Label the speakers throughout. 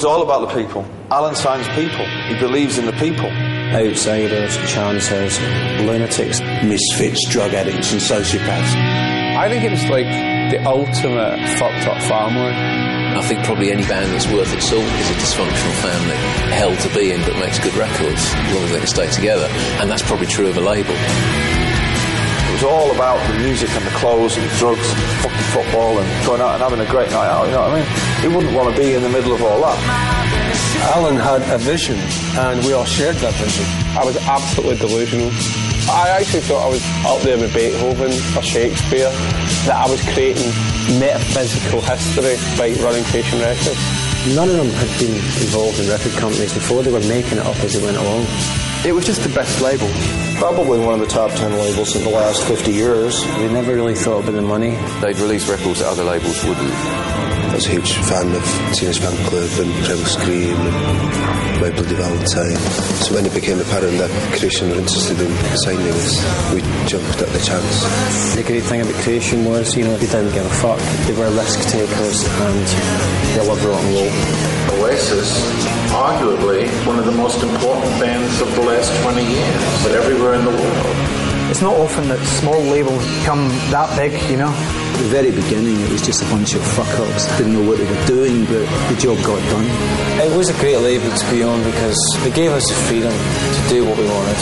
Speaker 1: It's all about the people. Alan signs people. He believes in the people.
Speaker 2: Outsiders, chancers, lunatics,
Speaker 3: misfits, drug addicts, and sociopaths.
Speaker 4: I think it was like the ultimate fucked up family.
Speaker 5: I think probably any band that's worth its salt is a dysfunctional family, hell to be in, but makes good records as long as they can stay together. And that's probably true of a label.
Speaker 1: It was all about the music and the clothes and drugs and fucking football and going out and having a great night out, you know what I mean? He wouldn't want to be in the middle of all that.
Speaker 6: Alan had a vision and we all shared that vision.
Speaker 4: I was absolutely delusional. I actually thought I was up there with Beethoven or Shakespeare, that I was creating metaphysical history by running Creation Records.
Speaker 2: None of them had been involved in record companies before, they were making it up as they went along.
Speaker 4: It was just the best label.
Speaker 7: Probably one of the top 10 labels in the last 50 years.
Speaker 2: We never really thought about the money.
Speaker 5: They'd release records that other labels wouldn't.
Speaker 3: I was a huge fan of Teenage Fan Club and Primal Scream and My Bloody Valentine. So when it became apparent that Creation were interested in signing us, we jumped at the chance.
Speaker 2: The great thing about Creation was, you know, they didn't give a fuck. They were risk takers and they loved rock and roll.
Speaker 8: Oasis, arguably one of the most important bands of the last 20 years, but everywhere in the world.
Speaker 9: It's not often that small labels become that big, you know.
Speaker 10: At the very beginning, it was just a bunch of fuck-ups. Didn't know what they were doing, but the job got done.
Speaker 2: It was a great label to be on because they gave us the freedom to do what we wanted.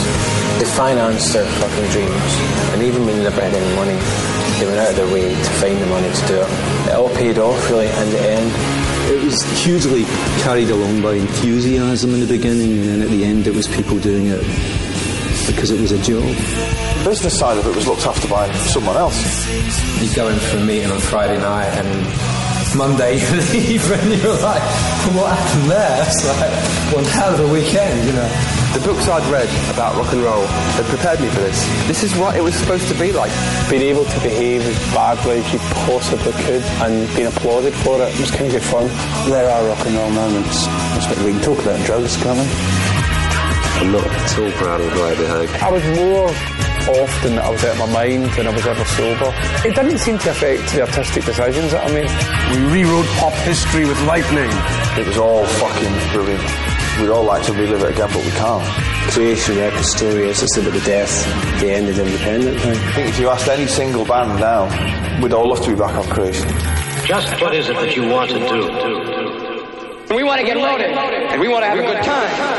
Speaker 2: They financed our fucking dreams, and even when they never had any money, they went out of their way to find the money to do it. It all paid off, really, in the end.
Speaker 10: It was hugely carried along by enthusiasm in the beginning, and then at the end, it was people doing it because it was a job.
Speaker 1: The business side of it was looked after by someone else.
Speaker 11: You go in for a meeting on Friday night and Monday you leave and you're like, what happened there? It's like one hell of a weekend, you know.
Speaker 4: The books I'd read about rock and roll had prepared me for this. This is what it was supposed to be like. Being able to behave as badly as you possibly could and being applauded for it was kind of good fun.
Speaker 7: There are rock and roll moments. I suppose we can talk about drugs, can't we?
Speaker 3: I'm not at all proud of the way I behaved.
Speaker 4: I was more often that I was out of my mind than I was ever sober. It didn't seem to affect the artistic decisions that I made.
Speaker 6: We rewrote pop history with lightning.
Speaker 1: It was all fucking brilliant. We'd all like to relive it again, but we can't.
Speaker 2: Creation record story is it's about the death, the end of the independent thing.
Speaker 1: I think if you asked any single band now, we'd all love to be back on Creation.
Speaker 12: Just what is it that you want to do?
Speaker 13: We want to get loaded, and we want to have a good time.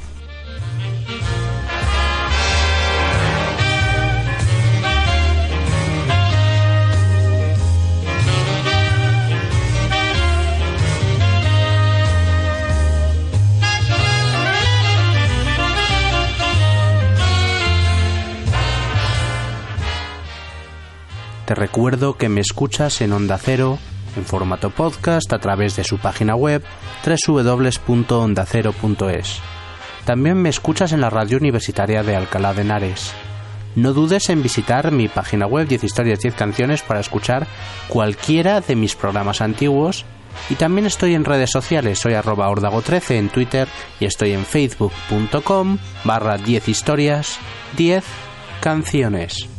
Speaker 14: Te recuerdo que me escuchas en Onda Cero, en formato podcast, a través de su página web www.ondacero.es. También me escuchas en la radio universitaria de Alcalá de Henares. No dudes en visitar mi página web 10 historias 10 canciones para escuchar cualquiera de mis programas antiguos y también estoy en redes sociales, soy arroba ordago13 en Twitter y estoy en facebook.com barra 10 historias 10 canciones.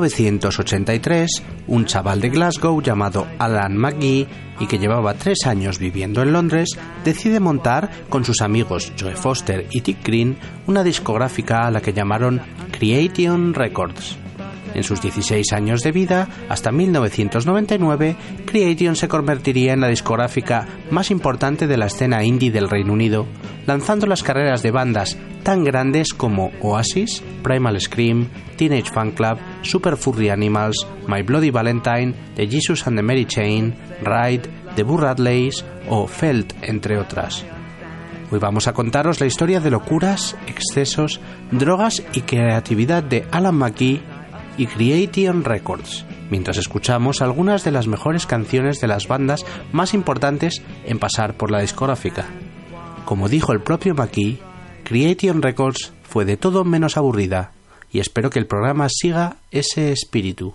Speaker 14: 1983, un chaval de Glasgow llamado Alan McGee y que llevaba tres años viviendo en Londres, decide montar con sus amigos Joe Foster y Dick Green una discográfica a la que llamaron Creation Records. En sus 16 años de vida, hasta 1999, Creation se convertiría en la discográfica más importante de la escena indie del Reino Unido, lanzando las carreras de bandas tan grandes como Oasis, Primal Scream, Teenage Fan Club, Super Furry Animals, My Bloody Valentine, The Jesus and the Mary Chain, Ride, The Burr Radleys o Felt, entre otras. Hoy vamos a contaros la historia de locuras, excesos, drogas y creatividad de Alan McGee y Creation Records, mientras escuchamos algunas de las mejores canciones de las bandas más importantes en pasar por la discográfica. Como dijo el propio McKee, Creation Records fue de todo menos aburrida, y espero que el programa siga ese espíritu.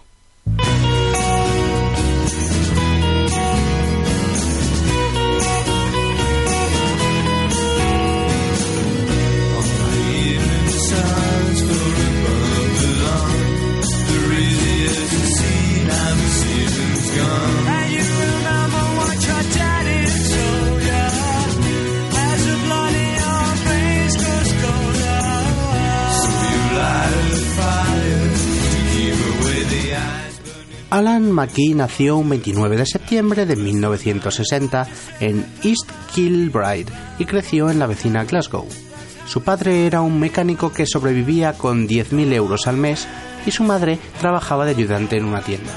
Speaker 14: McKee nació un 29 de septiembre de 1960 en East Kilbride y creció en la vecina Glasgow. Su padre era un mecánico que sobrevivía con 10.000 euros al mes y su madre trabajaba de ayudante en una tienda.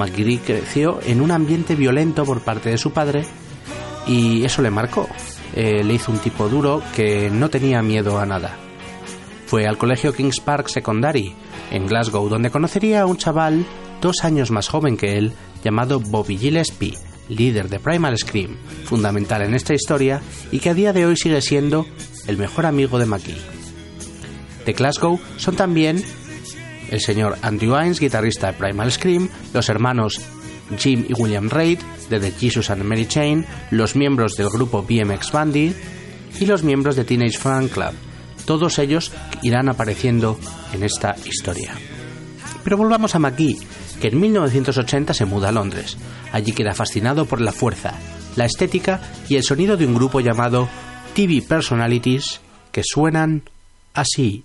Speaker 14: McGee creció en un ambiente violento por parte de su padre y eso le marcó. Eh, le hizo un tipo duro que no tenía miedo a nada. Fue al colegio Kings Park Secondary en Glasgow donde conocería a un chaval dos años más joven que él llamado Bobby Gillespie, líder de Primal Scream, fundamental en esta historia y que a día de hoy sigue siendo el mejor amigo de McGee. De Glasgow son también el señor Andrew Hines, guitarrista de Primal Scream, los hermanos Jim y William Reid de The Jesus and Mary Chain, los miembros del grupo BMX Bandy y los miembros de Teenage Fan Club. Todos ellos irán apareciendo en esta historia. Pero volvamos a McGee, que en 1980 se muda a Londres. Allí queda fascinado por la fuerza, la estética y el sonido de un grupo llamado TV Personalities que suenan así.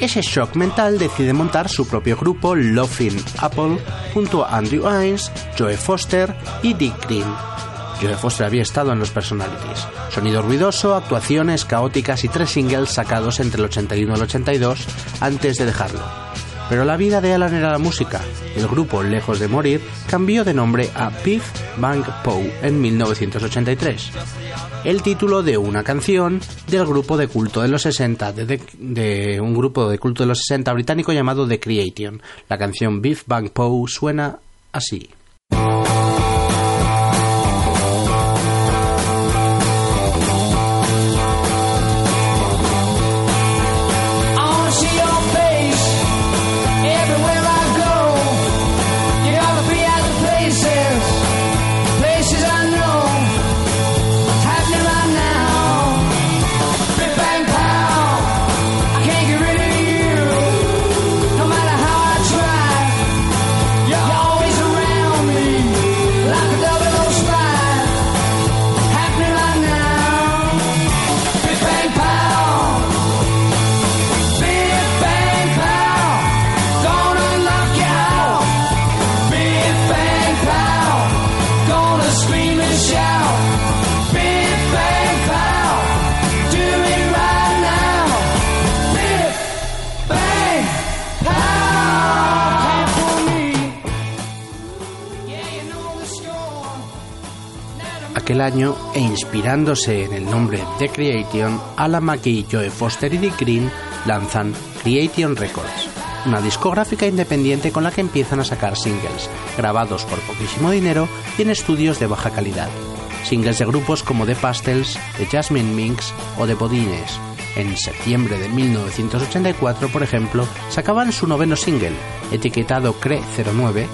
Speaker 14: Ese shock mental decide montar su propio grupo Laughing Apple junto a Andrew Hines, Joe Foster y Dick Green. Joe Foster había estado en los Personalities. Sonido ruidoso, actuaciones caóticas y tres singles sacados entre el 81 y el 82 antes de dejarlo. Pero la vida de Alan era la música. El grupo, lejos de morir, cambió de nombre a Biff Bang Poe en 1983. El título de una canción del grupo de culto de los 60, de, un grupo de culto de los 60 británico llamado The Creation. La canción Biff Bang Poe suena así. Aquel año e inspirándose en el nombre de Creation, Alan McKee, Joe Foster y Dick Green lanzan Creation Records, una discográfica independiente con la que empiezan a sacar singles, grabados por poquísimo dinero y en estudios de baja calidad. Singles de grupos como The Pastels, The Jasmine Minks o The Bodines. En septiembre de 1984, por ejemplo, sacaban su noveno single, etiquetado CRE 09,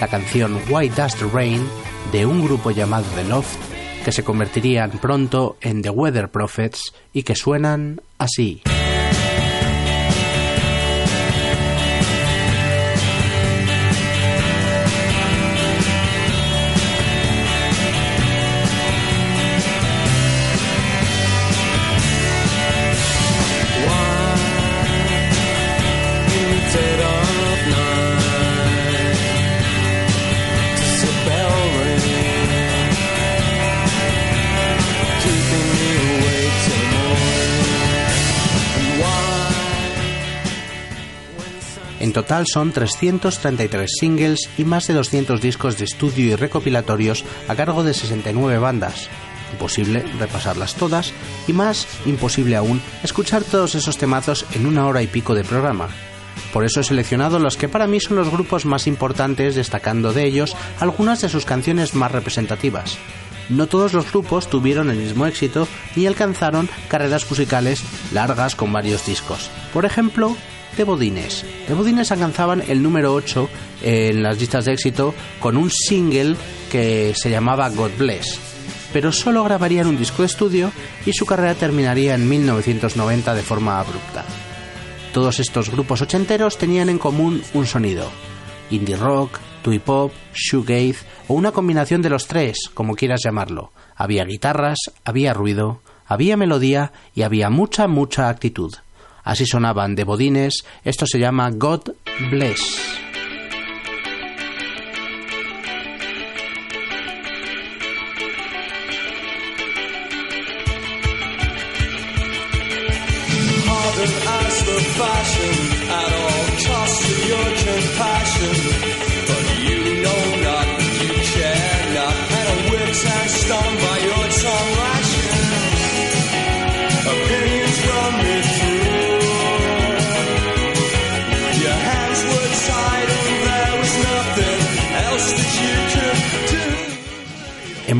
Speaker 14: la canción Why Does the Rain, de un grupo llamado The Loft, que se convertirían pronto en The Weather Prophets y que suenan así. En total son 333 singles y más de 200 discos de estudio y recopilatorios a cargo de 69 bandas. Imposible repasarlas todas y más imposible aún escuchar todos esos temazos en una hora y pico de programa. Por eso he seleccionado los que para mí son los grupos más importantes, destacando de ellos algunas de sus canciones más representativas. No todos los grupos tuvieron el mismo éxito ni alcanzaron carreras musicales largas con varios discos. Por ejemplo, The Bodines. The Bodines alcanzaban el número 8 en las listas de éxito con un single que se llamaba God Bless, pero solo grabarían un disco de estudio y su carrera terminaría en 1990 de forma abrupta. Todos estos grupos ochenteros tenían en común un sonido, indie rock, twee pop, shoegaze o una combinación de los tres, como quieras llamarlo. Había guitarras, había ruido, había melodía y había mucha, mucha actitud. Así sonaban de bodines, esto se llama God Bless.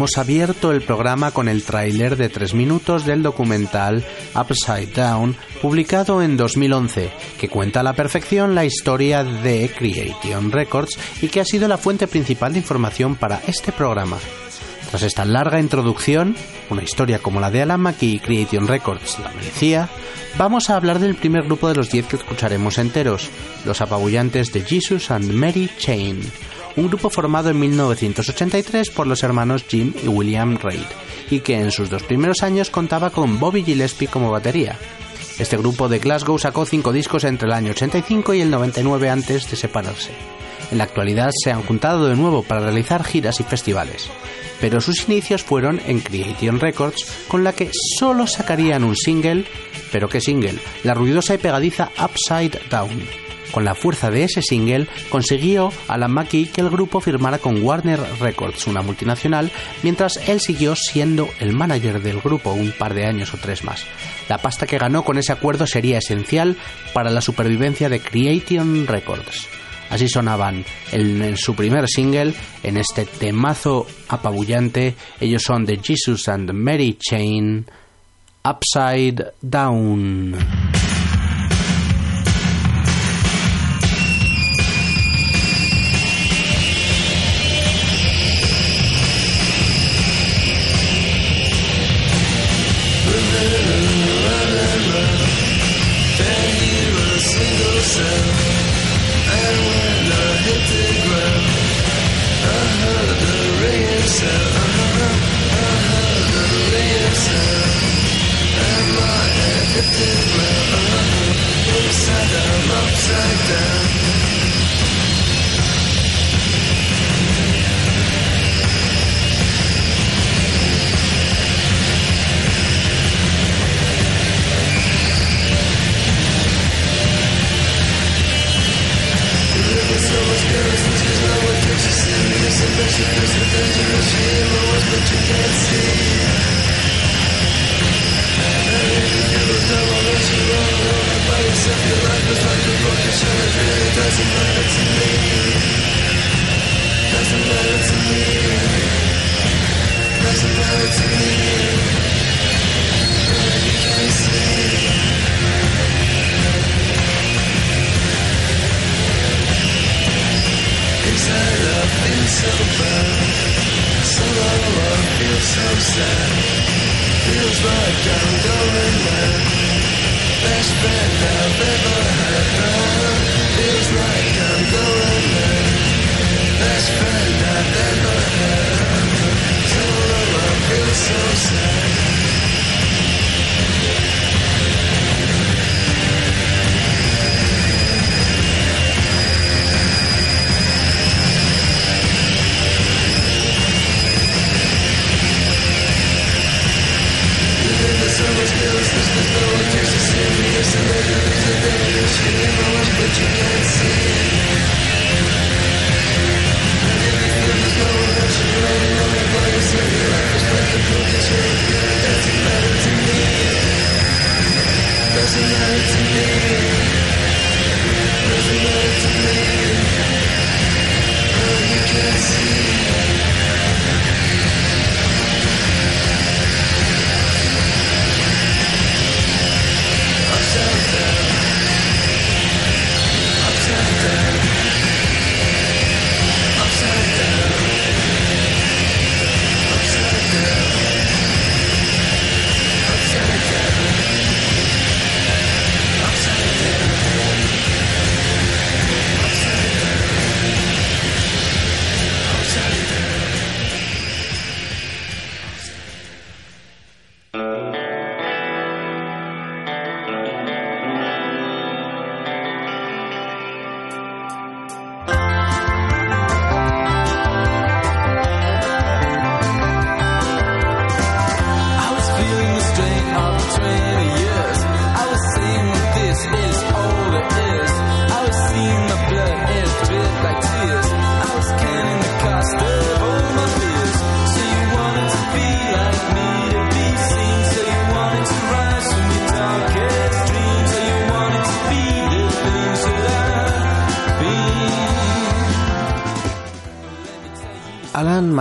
Speaker 14: Hemos abierto el programa con el tráiler de tres minutos del documental Upside Down, publicado en 2011, que cuenta a la perfección la historia de Creation Records y que ha sido la fuente principal de información para este programa. Tras esta larga introducción, una historia como la de Alan y Creation Records la merecía, vamos a hablar del primer grupo de los 10 que escucharemos enteros, los apabullantes de Jesus and Mary Chain, un grupo formado en 1983 por los hermanos Jim y William Reid, y que en sus dos primeros años contaba con Bobby Gillespie como batería. Este grupo de Glasgow sacó cinco discos entre el año 85 y el 99 antes de separarse. En la actualidad se han juntado de nuevo para realizar giras y festivales, pero sus inicios fueron en Creation Records, con la que solo sacarían un single, pero qué single, la ruidosa y pegadiza Upside Down. Con la fuerza de ese single consiguió Alan McKee que el grupo firmara con Warner Records, una multinacional, mientras él siguió siendo el manager del grupo un par de años o tres más. La pasta que ganó con ese acuerdo sería esencial para la supervivencia de Creation Records. Así sonaban en, su primer single, en este temazo apabullante. Ellos son The Jesus and Mary Chain, Upside Down.
Speaker 15: Surface of the surface halo was you can't see And if you the devil that you run around by yourself Your life is like a It doesn't
Speaker 16: matter to me. Doesn't matter to me Doesn't matter to me. so bad So all alone feels so sad Feels like I'm going mad Best friend I've ever had Feels like I'm going mad Best friend I've ever had So I feels so sad Serious and dangerous, the you but you can't
Speaker 14: see.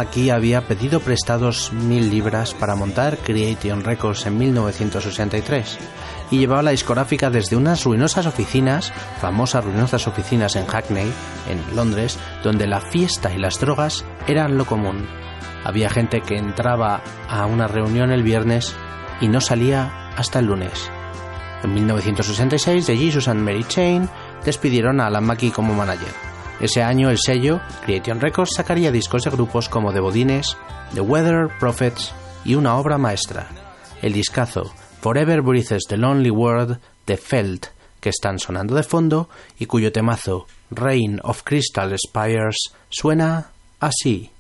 Speaker 14: McKee había pedido prestados mil libras para montar Creation Records en 1963 y llevaba la discográfica desde unas ruinosas oficinas, famosas ruinosas oficinas en Hackney, en Londres, donde la fiesta y las drogas eran lo común. Había gente que entraba a una reunión el viernes y no salía hasta el lunes. En 1966, The Jesus and Mary Chain despidieron a Alan McKee como manager. Ese año el sello, Creation Records, sacaría discos de grupos como The Bodines, The Weather Prophets y una obra maestra, el discazo Forever Breathes the Lonely World de Felt, que están sonando de fondo y cuyo temazo Rain of Crystal Spires suena así.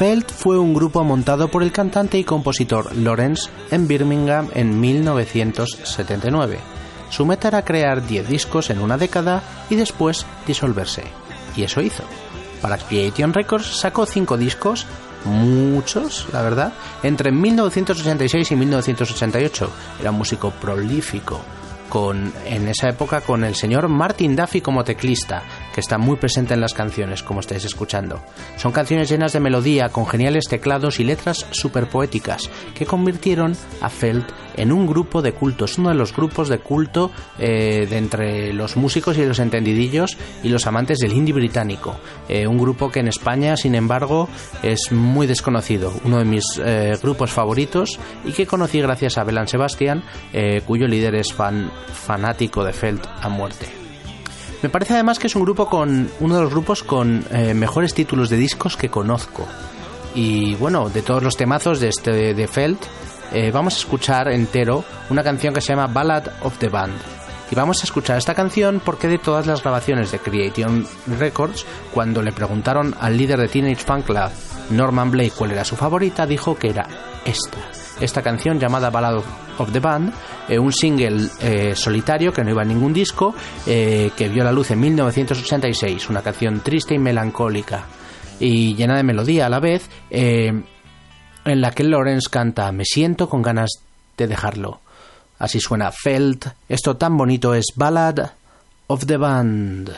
Speaker 14: Felt fue un grupo montado por el cantante y compositor Lawrence en Birmingham en 1979. Su meta era crear 10 discos en una década y después disolverse. Y eso hizo. Para Creation Records sacó 5 discos, muchos, la verdad, entre 1986 y 1988. Era un músico prolífico, con, en esa época con el señor Martin Duffy como teclista, que está muy presente en las canciones, como estáis escuchando. Son canciones llenas de melodía, con geniales teclados y letras super poéticas, que convirtieron a Felt en un grupo de culto. Es uno de los grupos de culto eh, de entre los músicos y los entendidillos y los amantes del indie británico. Eh, un grupo que en España, sin embargo, es muy desconocido. Uno de mis eh, grupos favoritos y que conocí gracias a Belan Sebastian, eh, cuyo líder es fan, fanático de Felt a muerte. Me parece además que es un grupo con uno de los grupos con eh, mejores títulos de discos que conozco. Y bueno, de todos los temazos de este de Felt, eh, vamos a escuchar entero una canción que se llama Ballad of the Band. Y vamos a escuchar esta canción porque de todas las grabaciones de Creation Records, cuando le preguntaron al líder de Teenage Fan Club, Norman Blake, cuál era su favorita, dijo que era esta
Speaker 17: esta canción llamada Ballad of the Band, eh, un single eh, solitario que no iba a ningún disco, eh, que vio la luz en 1986, una canción triste y melancólica y llena de melodía a la vez, en la que Lawrence canta Me siento con ganas de dejarlo. Así suena Felt, esto tan bonito es Ballad of the Band.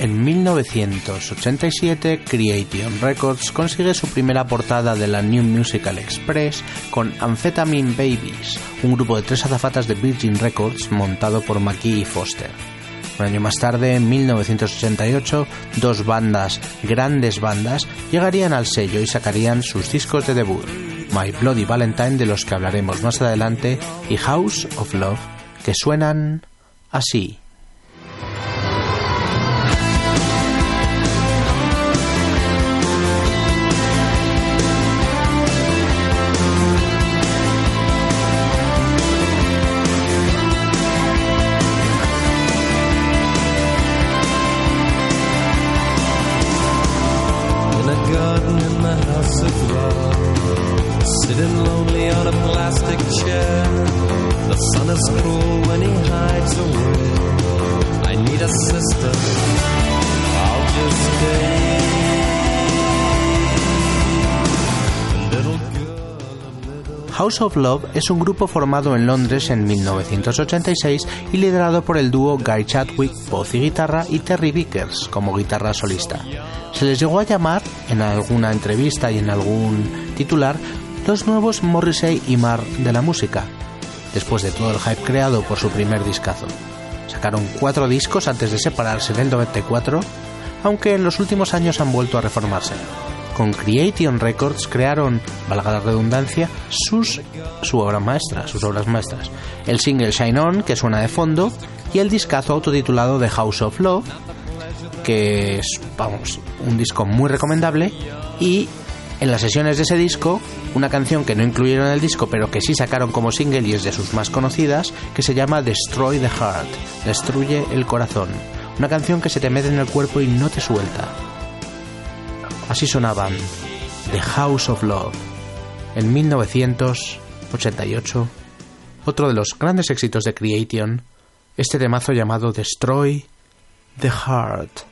Speaker 17: En 1987, Creation Records consigue su primera portada de la New Musical Express con Amphetamine Babies, un grupo de tres azafatas de Virgin Records montado por McKee y Foster. Un año más tarde, en 1988, dos bandas, grandes bandas, llegarían al sello y sacarían sus discos de debut, My Bloody Valentine de los que hablaremos más adelante y House of Love, que suenan así.
Speaker 18: Of Love
Speaker 14: es un grupo formado en Londres en 1986 y liderado por el dúo Guy Chadwick, voz y guitarra, y Terry Vickers como guitarra solista. Se les llegó a llamar en alguna entrevista y en algún titular los nuevos Morrissey y Marr de la música, después de todo el hype creado por su primer discazo. Sacaron cuatro discos antes de separarse en el 94, aunque en los últimos años han vuelto a reformarse. Con Creation Records crearon, valga la redundancia, sus su obra sus obras maestras. El single Shine On, que suena de fondo, y el discazo autotitulado The House of Love, que es, vamos, un disco muy recomendable, y en las sesiones de ese disco, una canción que no incluyeron en el disco, pero que sí sacaron como single y es de sus más conocidas, que se llama Destroy the Heart, Destruye el Corazón. Una canción que se te mete en el cuerpo y no te suelta. Así sonaban The House of Love en 1988, otro de los grandes éxitos de Creation, este temazo llamado Destroy the Heart.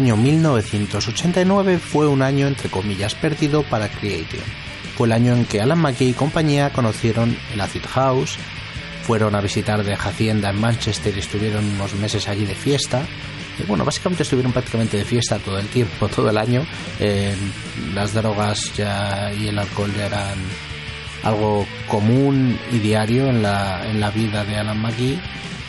Speaker 14: Año 1989 fue un año entre comillas perdido para Creation. Fue el año en que Alan McKay y compañía conocieron el Acid House, fueron a visitar de Hacienda en Manchester y estuvieron unos meses allí de fiesta. Y bueno, básicamente estuvieron prácticamente de fiesta todo el tiempo, todo el año. Eh, las drogas ya y el alcohol eran algo común y diario en la, en la vida de Alan McGee.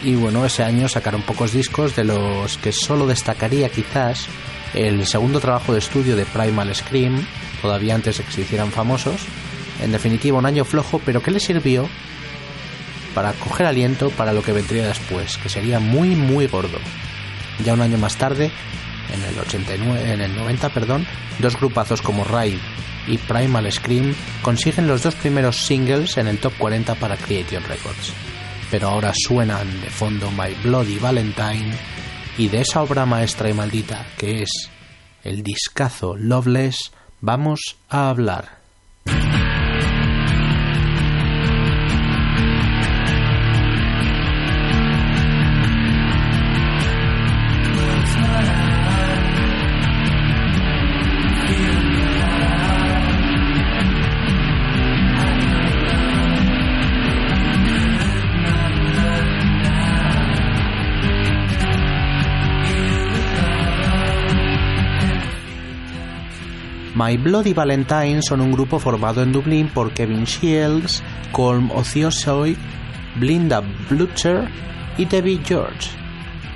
Speaker 14: Y bueno, ese año sacaron pocos discos, de los que solo destacaría quizás el segundo trabajo de estudio de Primal Scream, todavía antes de que se hicieran famosos. En definitiva, un año flojo, pero que le sirvió para coger aliento para lo que vendría después, que sería muy, muy gordo. Ya un año más tarde, En el 89, en el 90, perdón, dos grupazos como Ride y Primal Scream consiguen los dos primeros singles en el top 40 para Creation Records. Pero ahora suenan de fondo My Bloody Valentine y de esa obra maestra y maldita que es el discazo Loveless vamos a hablar. My Bloody Valentine son un grupo formado en Dublín por Kevin Shields, Colm Ociosoy, Blinda Blucher y Debbie George.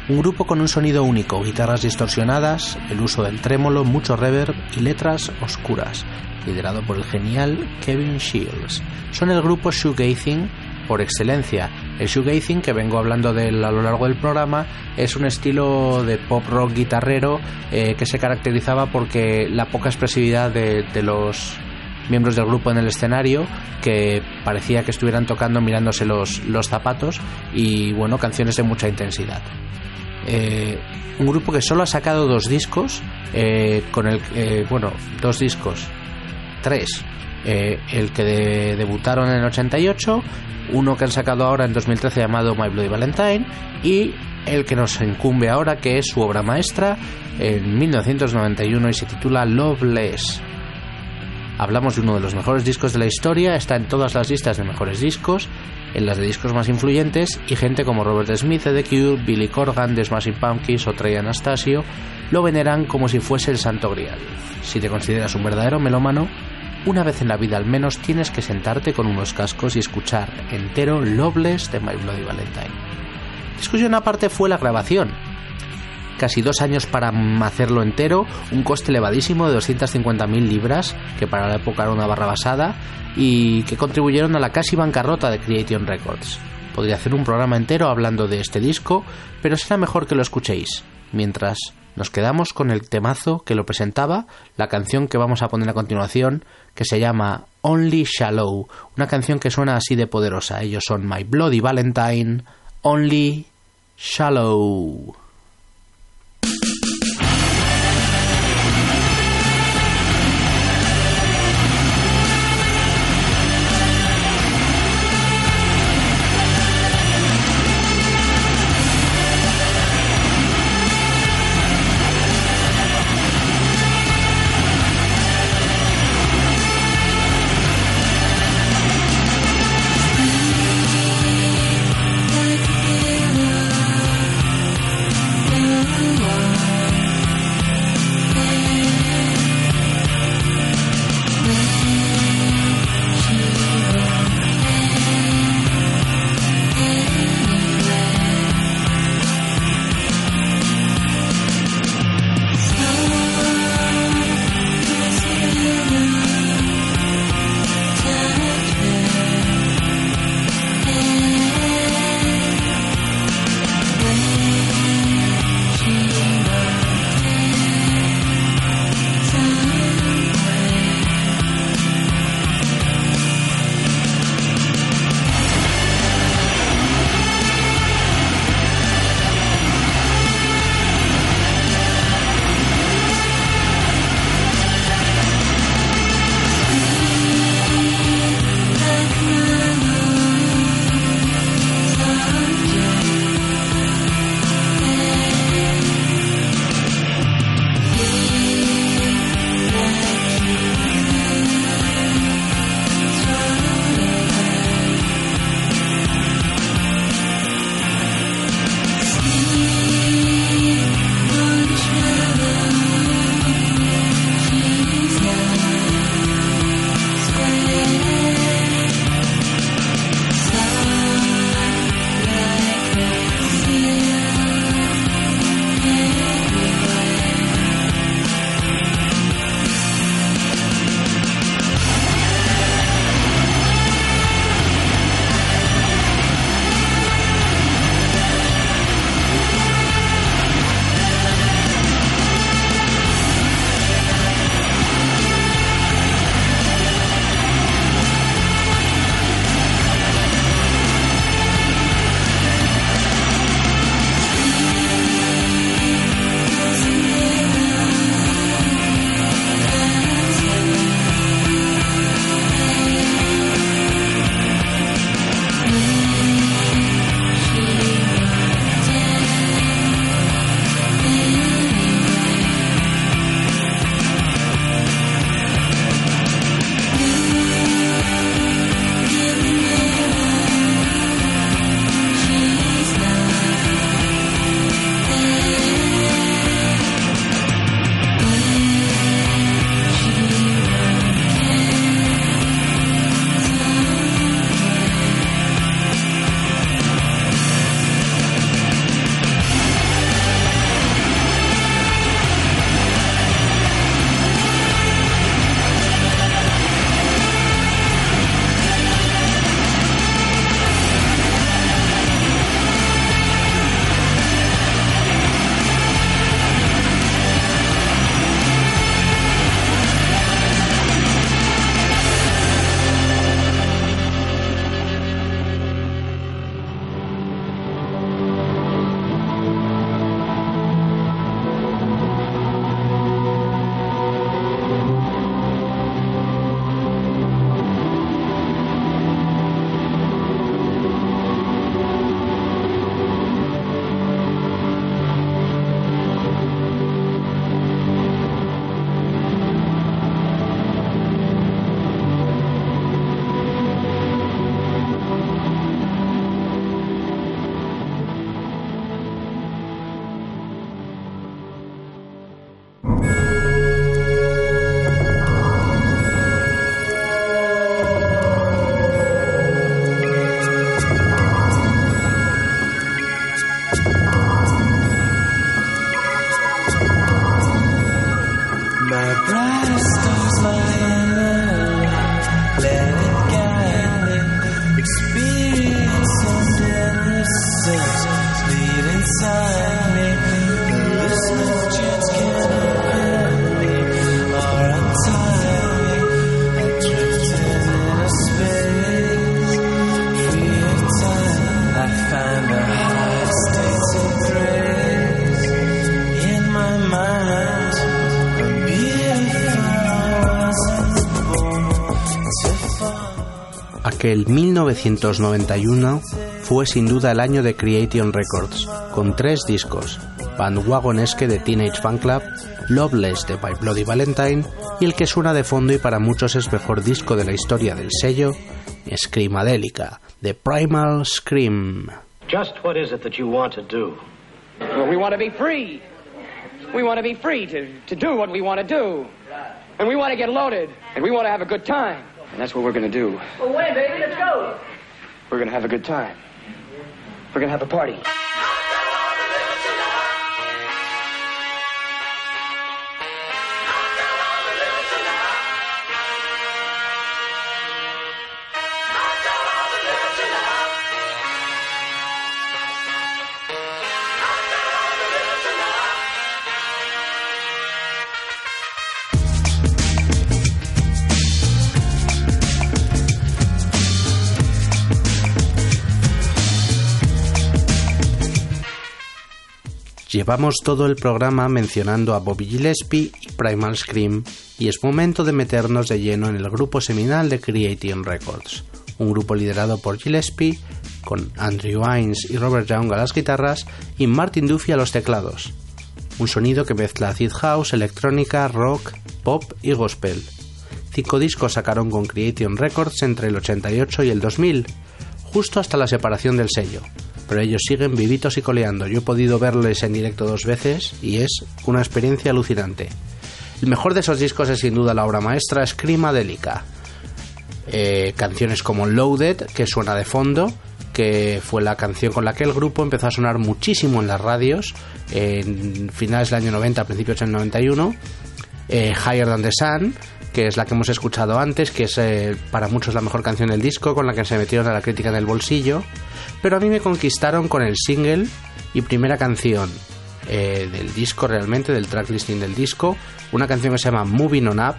Speaker 14: Un grupo con un sonido único, guitarras distorsionadas, el uso del trémolo, mucho reverb y letras oscuras, liderado por el genial Kevin Shields. Son el grupo shoegazing por excelencia. El shoegazing, que vengo hablando de él a lo largo del programa, es un estilo de pop rock guitarrero eh, que se caracterizaba porque la poca expresividad de, los miembros del grupo en el escenario que parecía que estuvieran tocando mirándose los, los zapatos y bueno, canciones de mucha intensidad. Eh, un grupo que solo ha sacado dos discos, eh, con el, bueno, dos discos, tres, eh, el que de- debutaron en el 88, uno que han sacado ahora en 2013 llamado My Bloody Valentine y el que nos incumbe ahora que es su obra maestra en 1991 y se titula Loveless. Hablamos de uno de los mejores discos de la historia, está en todas las listas de mejores discos, en las de discos más influyentes, y gente como Robert Smith de The Cure, Billy Corgan de Smashing Pumpkins o Trey Anastasio lo veneran como si fuese el santo grial. Si te consideras un verdadero melómano, una vez en la vida al menos tienes que sentarte con unos cascos y escuchar entero Loveless de My Bloody Valentine. Discusión aparte fue la grabación, casi dos años para hacerlo entero, un coste elevadísimo de 250.000 libras, que para la época era una barra basada, y que contribuyeron a la casi bancarrota de Creation Records. Podría hacer un programa entero hablando de este disco, pero será mejor que lo escuchéis, mientras nos quedamos con el temazo que lo presentaba, la canción que vamos a poner a continuación, que se llama Only Shallow, una canción que suena así de poderosa. Ellos son My Bloody Valentine, Only Shallow. Que el 1991 fue sin duda el año de Creation Records, con tres discos, Bandwagonesque de Teenage Fan Club, Loveless de My Bloody Valentine y el que suena de fondo y para muchos es mejor disco de la historia del sello, Screamadelica, de Primal Scream.
Speaker 12: Just what is it that you want to do?
Speaker 13: Well, we want to be free. We want to be free to, to do what we want to do. And we want to get loaded. And we want to have a good time. And that's what we're going to do.
Speaker 19: Well, when, baby? Let's go.
Speaker 13: We're going to have a good time. We're going to have a party.
Speaker 14: Llevamos todo el programa mencionando a Bobby Gillespie y Primal Scream y es momento de meternos de lleno en el grupo seminal de Creation Records, un grupo liderado por Gillespie con Andrew Hines y Robert Young a las guitarras y Martin Duffy a los teclados. Un sonido que mezcla acid house, electrónica, rock, pop y gospel. Cinco discos sacaron con Creation Records entre el 88 y el 2000, justo hasta la separación del sello pero ellos siguen vivitos y coleando. Yo he podido verles en directo dos veces y es una experiencia alucinante. El mejor de esos discos es sin duda la obra maestra Screamadelica. Eh, canciones como Loaded, que suena de fondo, que fue la canción con la que el grupo empezó a sonar muchísimo en las radios en finales del año 90, principios del 91. Eh, Higher Than the Sun, que es la que hemos escuchado antes, que es eh, para muchos la mejor canción del disco, con la que se metieron a la crítica en el bolsillo. Pero a mí me conquistaron con el single y primera canción eh, del disco realmente, del tracklisting del disco, una canción que se llama Moving On Up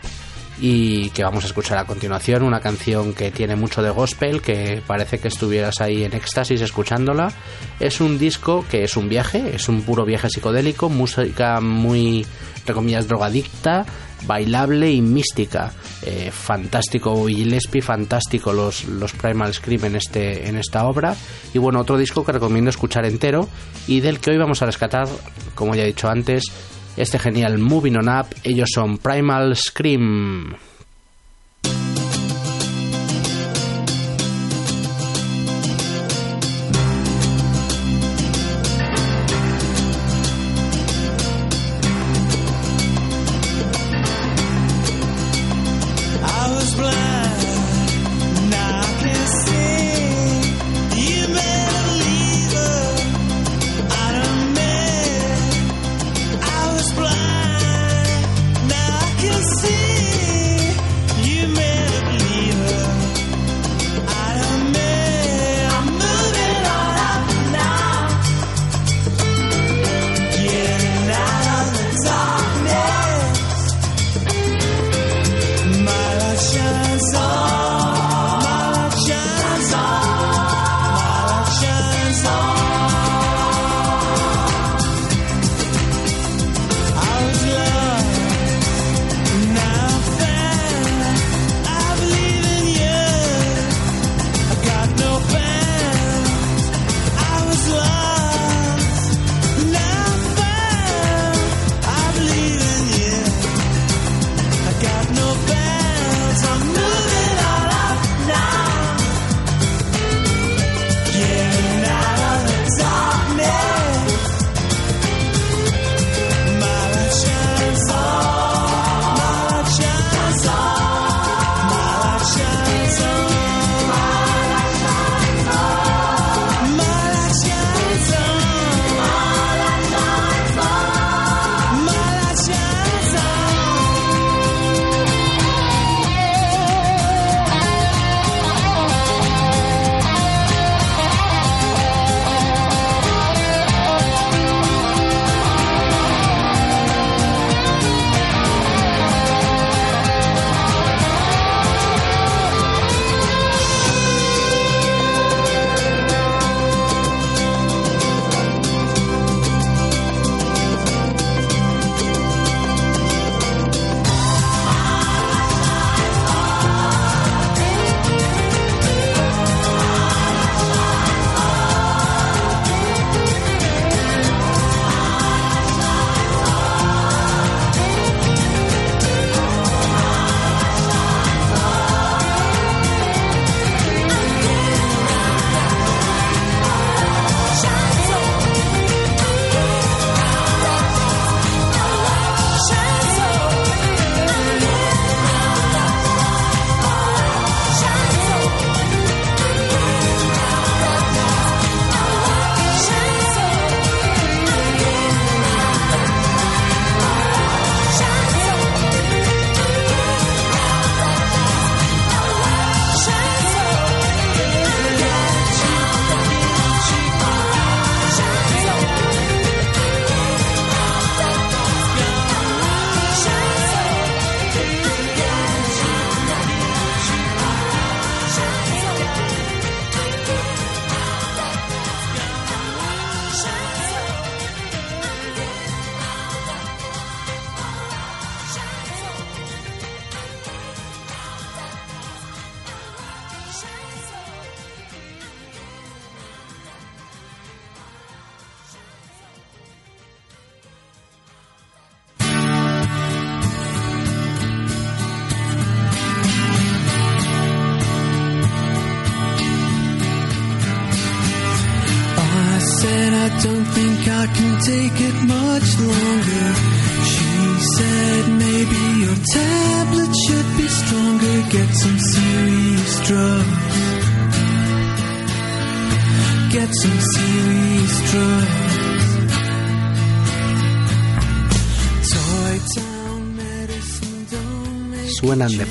Speaker 14: y que vamos a escuchar a continuación, una canción que tiene mucho de gospel, que parece que estuvieras ahí en éxtasis escuchándola. Es un disco que es un viaje, es un puro viaje psicodélico, música muy, entre drogadicta, bailable y mística. Eh, fantástico Gillespie, fantástico los, los Primal Scream en, este, en esta obra. Y bueno, otro disco que recomiendo escuchar entero y del que hoy vamos a rescatar, como ya he dicho antes, este genial Moving On Up. Ellos son Primal Scream.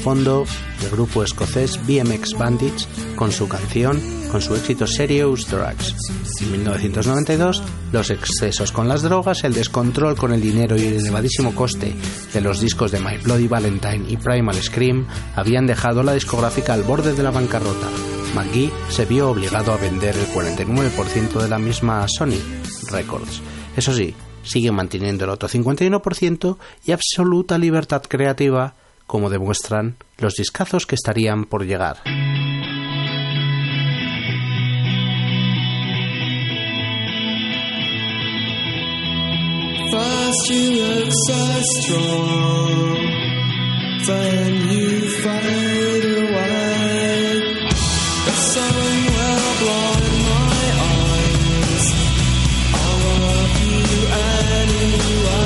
Speaker 14: Fondo el grupo escocés BMX Bandits con su canción, con su éxito Serious Drugs. En 1992, los excesos con las drogas, el descontrol con el dinero y el elevadísimo coste de los discos de My Bloody Valentine y Primal Scream habían dejado la discográfica al borde de la bancarrota. McGee se vio obligado a vender el 49% de la misma Sony Records. Eso sí, sigue manteniendo el otro 51% y absoluta libertad creativa, como demuestran los discazos que estarían por llegar.
Speaker 16: First you look so strong, then you fade away. The sun will blind my eyes. I love you anyway.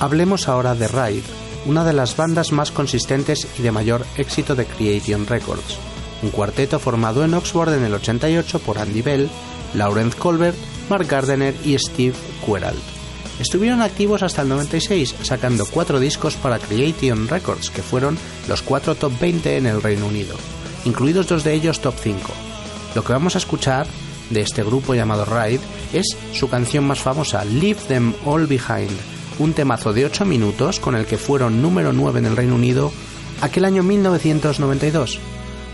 Speaker 14: Hablemos ahora de Ride, una de las bandas más consistentes y de mayor éxito de Creation Records, un cuarteto formado en Oxford en el 88 por Andy Bell, Lawrence Colbert, Mark Gardner y Steve Queralt. Estuvieron activos hasta el 96, sacando cuatro discos para Creation Records, que fueron los cuatro top 20 en el Reino Unido, incluidos dos de ellos top 5. Lo que vamos a escuchar de este grupo llamado Ride es su canción más famosa, Leave Them All Behind, un temazo de 8 minutos con el que fueron número 9 en el Reino Unido aquel año 1992,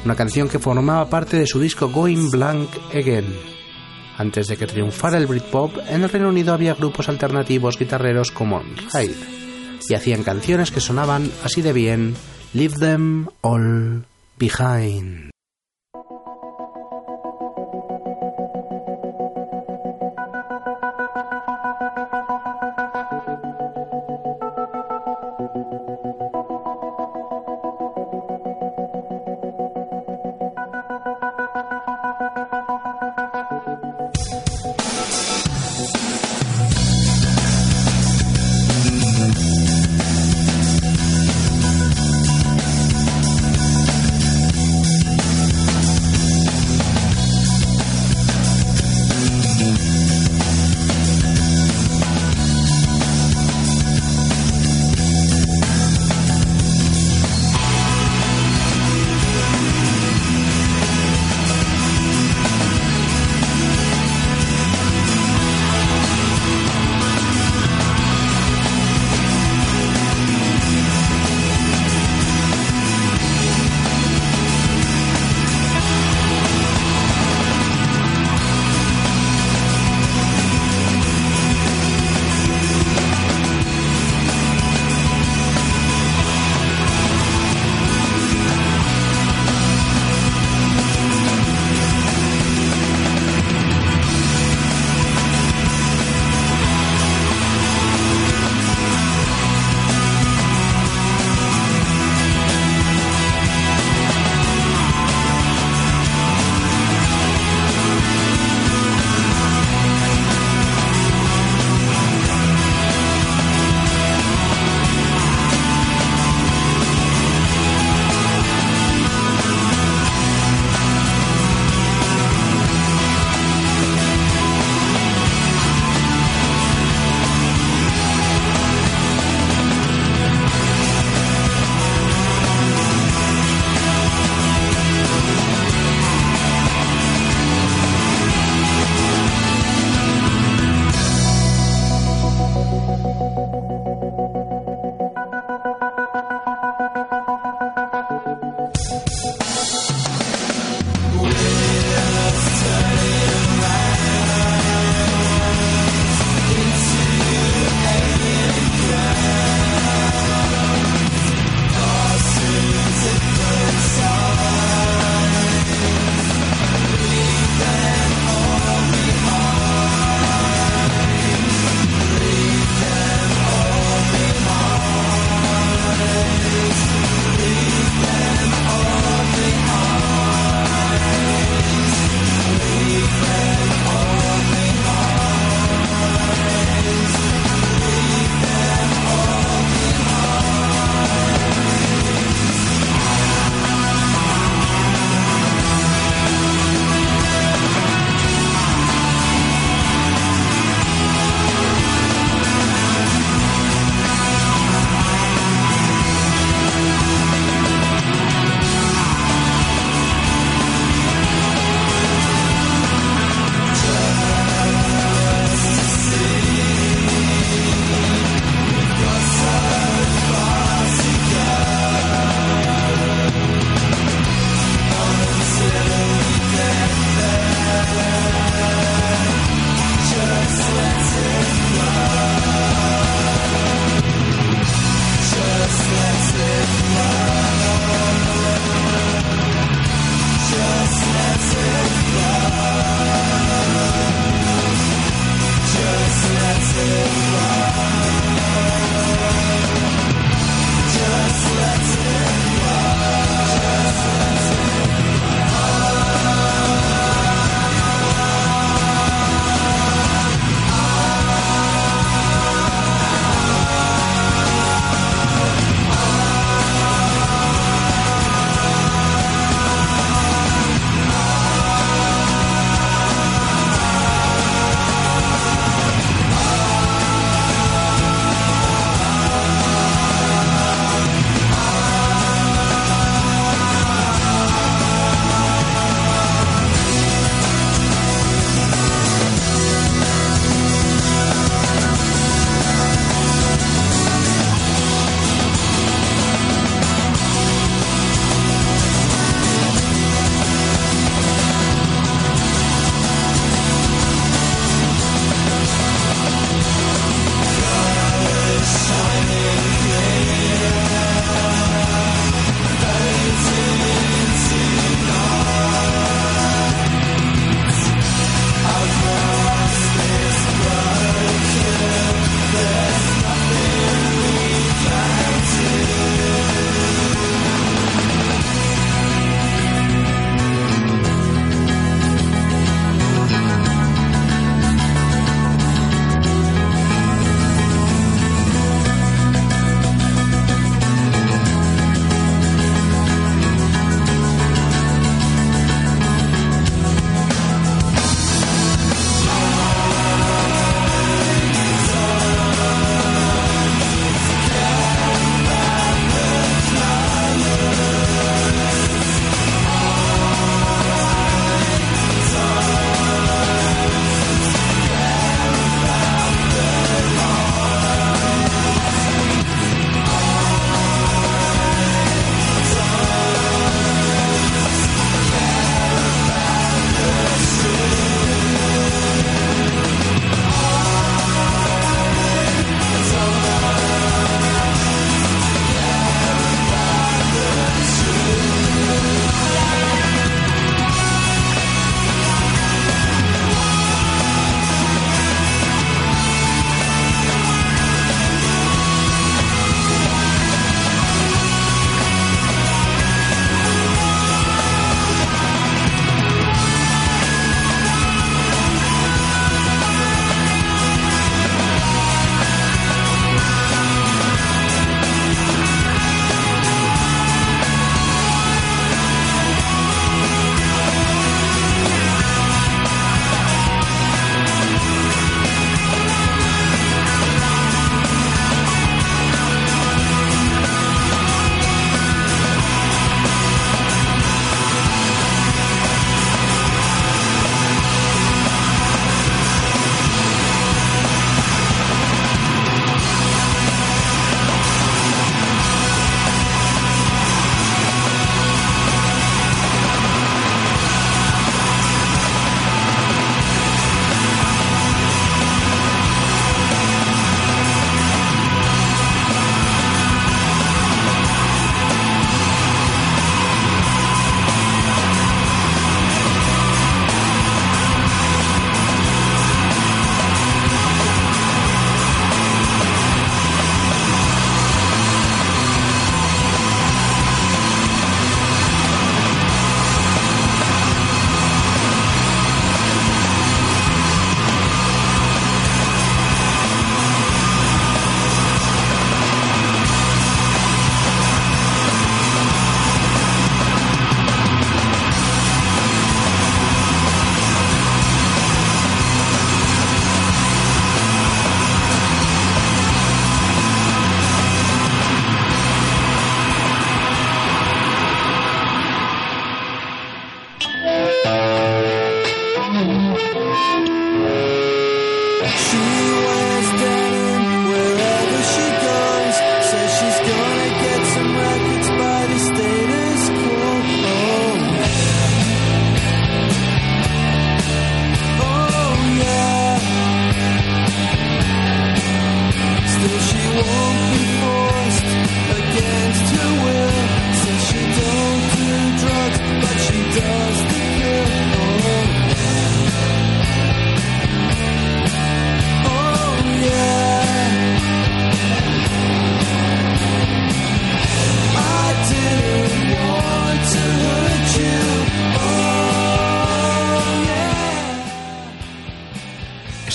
Speaker 14: una canción que formaba parte de su disco Going Blank Again. Antes de que triunfara el Britpop, en el Reino Unido había grupos alternativos guitarreros como Ride, y hacían canciones que sonaban así de bien, Leave Them All Behind.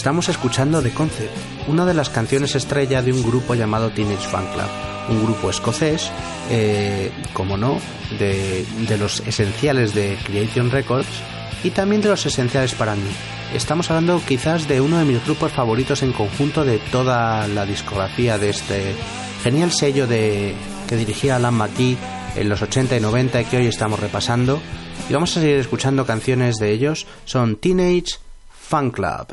Speaker 14: Estamos escuchando The Concept, una de las canciones estrella de un grupo llamado Teenage Fan Club, un grupo escocés, eh, como no, de, de los esenciales de Creation Records y también de los esenciales para mí. Estamos hablando quizás de uno de mis grupos favoritos en conjunto de toda la discografía de este genial sello de, que dirigía Alan McGee en los 80 y 90 que hoy estamos repasando. Y vamos a seguir escuchando canciones de ellos. Son Teenage Fan Club.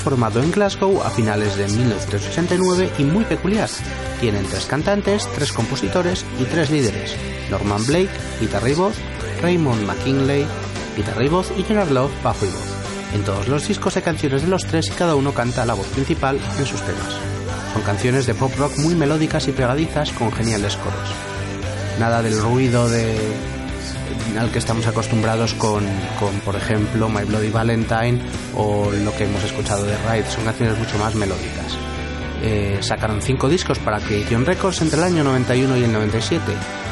Speaker 14: Formado en Glasgow a finales de 1989 y muy peculiar. Tienen tres cantantes, tres compositores y tres líderes. Norman Blake, guitarra y voz, Raymond McKinley, guitarra y voz y Gerard Love, bajo y voz. En todos los discos hay canciones de los tres y cada uno canta la voz principal en sus temas. Son canciones de pop rock muy melódicas y pegadizas con geniales coros. Nada del ruido de, al que estamos acostumbrados con, con, por ejemplo, My Bloody Valentine o lo que hemos escuchado de Ride. Son canciones mucho más melódicas. Eh, sacaron cinco discos para Creation Records entre el año 91 y el 97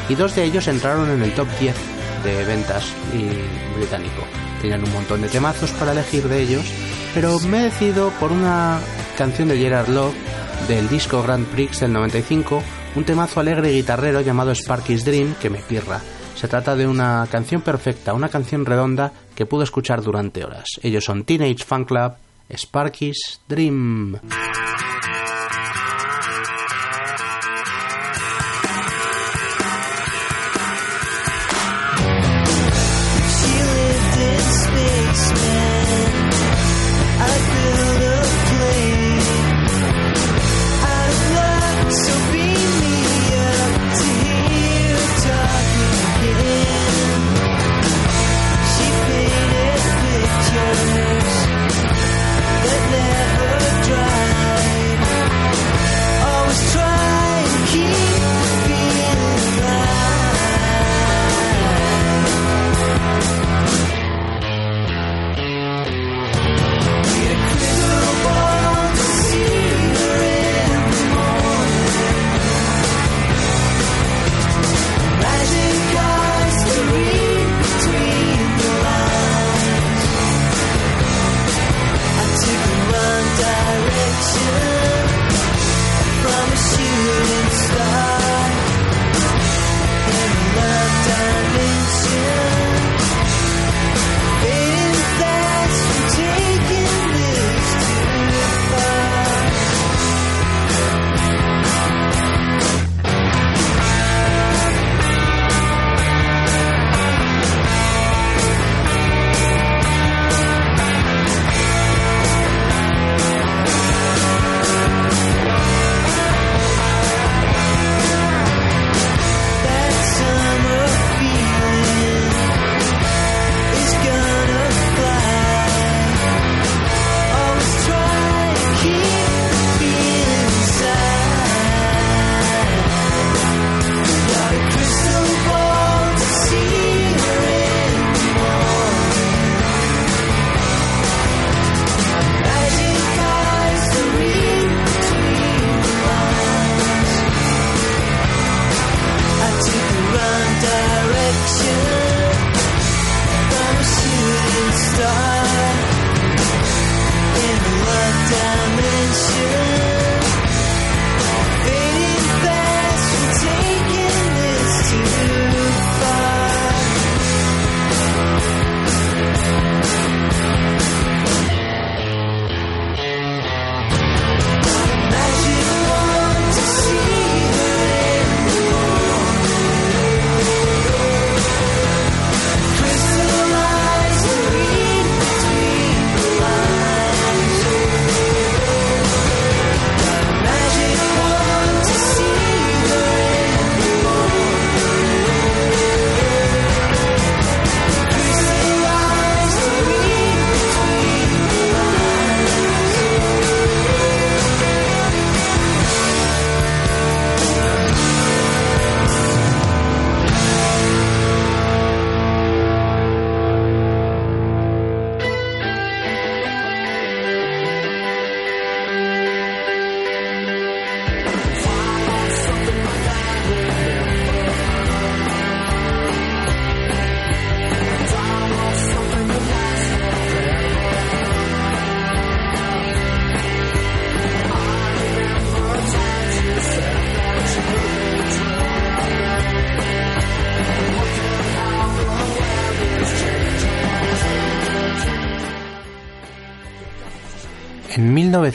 Speaker 14: y dos de ellos entraron en el top 10 de ventas y británico. Tenían un montón de temazos para elegir de ellos, pero me he decidido por una canción de Gerard Love del disco Grand Prix del 95, un temazo alegre y guitarrero llamado Sparky's Dream que me pirra. Se trata de una canción perfecta, una canción redonda que pude escuchar durante horas. Ellos son Teenage Fan Club, Sparky's Dream.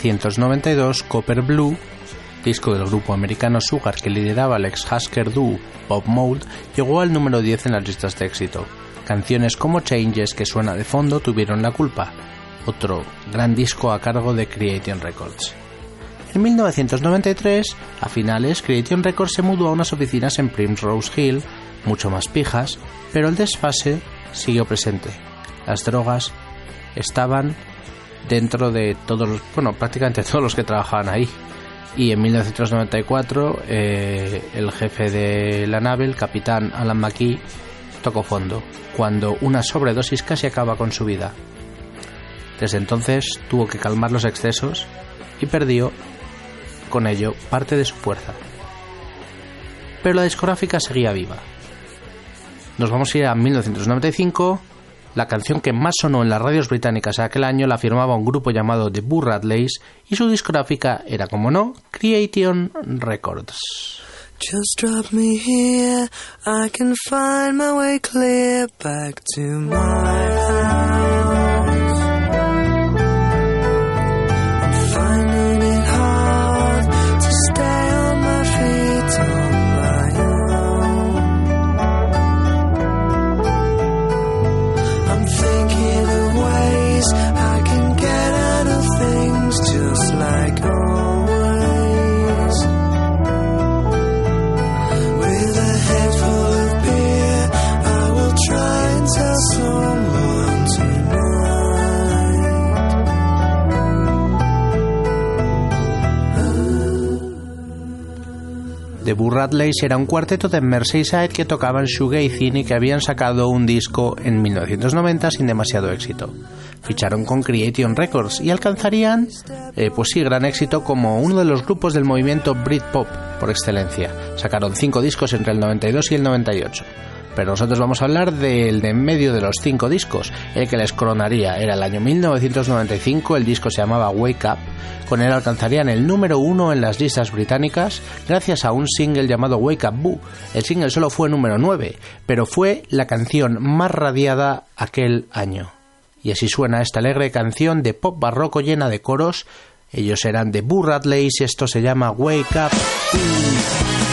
Speaker 14: 1992, Copper Blue, disco del grupo americano Sugar que lideraba el ex Husker Du Bob Mould, llegó al número 10 en las listas de éxito. Canciones como Changes, que suena de fondo, tuvieron la culpa. Otro gran disco a cargo de Creation Records. En 1993, a finales, Creation Records se mudó a unas oficinas en Primrose Hill, mucho más pijas, pero el desfase siguió presente. Las drogas estaban dentro de todos los, bueno, prácticamente todos los que trabajaban ahí. Y en 1994 eh, el jefe de la nave, el capitán Alan McKee, tocó fondo, cuando una sobredosis casi acaba con su vida. Desde entonces tuvo que calmar los excesos y perdió con ello parte de su fuerza. Pero la discográfica seguía viva. Nos vamos a ir a 1995. La canción que más sonó en las radios británicas aquel año la firmaba un grupo llamado The Burr Radleys y su discográfica era, como no, Creation Records.
Speaker 20: Just drop me here, I can find my way clear back to my
Speaker 14: The Radleys era un cuarteto de Merseyside que tocaban shoegazing y que habían sacado un disco en 1990 sin demasiado éxito. Ficharon con Creation Records y alcanzarían, eh, pues sí, gran éxito como uno de los grupos del movimiento Britpop por excelencia. Sacaron cinco discos entre el 92 y el 98. Pero nosotros vamos a hablar del de en medio de los cinco discos, el que les coronaría. Era el año 1995, el disco se llamaba Wake Up. Con él alcanzarían el número uno en las listas británicas gracias a un single llamado Wake Up Boo. El single solo fue número 9, pero fue la canción más radiada aquel año. Y así suena esta alegre canción de pop barroco llena de coros. Ellos eran de Boo y esto se llama Wake Up.
Speaker 20: Summer's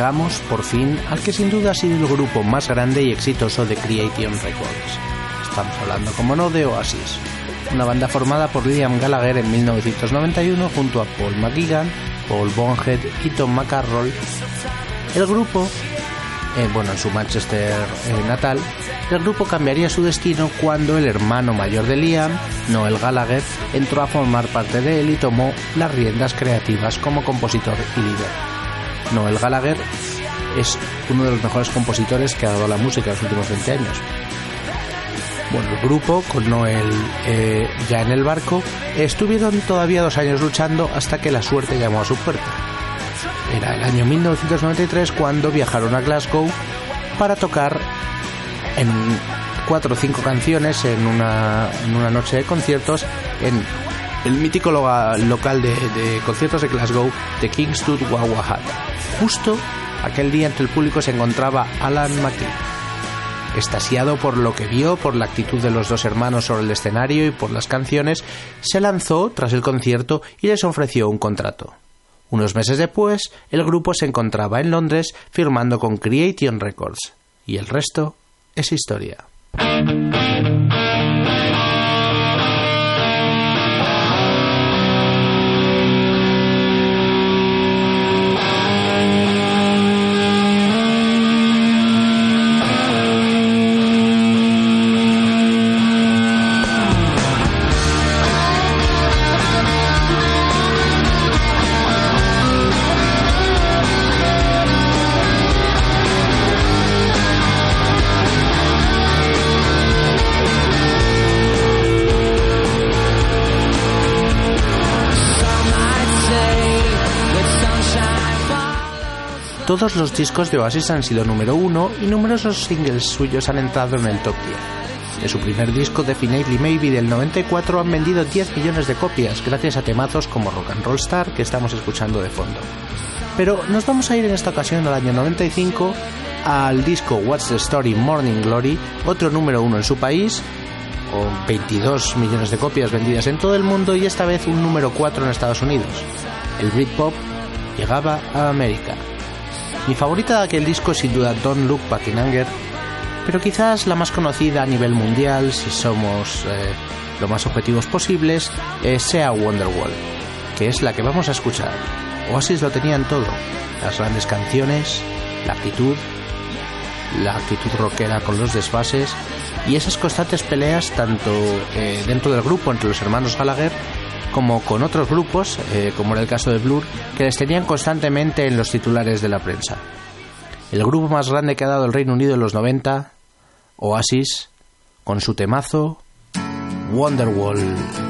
Speaker 14: llegamos por fin al que sin duda ha sido el grupo más grande y exitoso de Creation Records. Estamos hablando, como no, de Oasis, una banda formada por Liam Gallagher en 1991 junto a Paul McGuigan, Paul Bonhead y Tom McCarroll. El grupo, eh, bueno, en su Manchester eh, natal, el grupo cambiaría su destino cuando el hermano mayor de Liam, Noel Gallagher, entró a formar parte de él y tomó las riendas creativas como compositor y líder. Noel Gallagher es uno de los mejores compositores que ha dado la música en los últimos 20 años. Bueno, el grupo, con Noel eh, ya en el barco, estuvieron todavía dos años luchando hasta que la suerte llamó a su puerta. Era el año 1993 cuando viajaron a Glasgow para tocar en cuatro o cinco canciones en una, noche de conciertos en el mítico local de, conciertos de Glasgow de King Stud Wawahat. Justo aquel día entre el público se encontraba Alan McLean. Estasiado por lo que vio, por la actitud de los dos hermanos sobre el escenario y por las canciones, se lanzó tras el concierto y les ofreció un contrato. Unos meses después, el grupo se encontraba en Londres firmando con Creation Records. Y el resto es historia. Todos los discos de Oasis han sido número uno y numerosos singles suyos han entrado en el top 10. De su primer disco, Definitely Maybe del 94, han vendido 10 millones de copias gracias a temazos como Rock and Roll Star que estamos escuchando de fondo. Pero nos vamos a ir en esta ocasión al año 95 al disco What's the Story Morning Glory, otro número uno en su país, con 22 millones de copias vendidas en todo el mundo y esta vez un número 4 en Estados Unidos. El Britpop llegaba a América. Mi favorita de aquel disco es sin duda Don't Look Back in Anger, pero quizás la más conocida a nivel mundial, si somos eh, lo más objetivos posibles, eh, sea Wonderwall, que es la que vamos a escuchar. Oasis lo tenían todo, las grandes canciones, la actitud, la actitud rockera con los desfases y esas constantes peleas tanto eh, dentro del grupo entre los hermanos Gallagher como con otros grupos, eh, como era el caso de Blur, que les tenían constantemente en los titulares de la prensa. El grupo más grande que ha dado el Reino Unido en los 90, Oasis, con su temazo Wonderwall.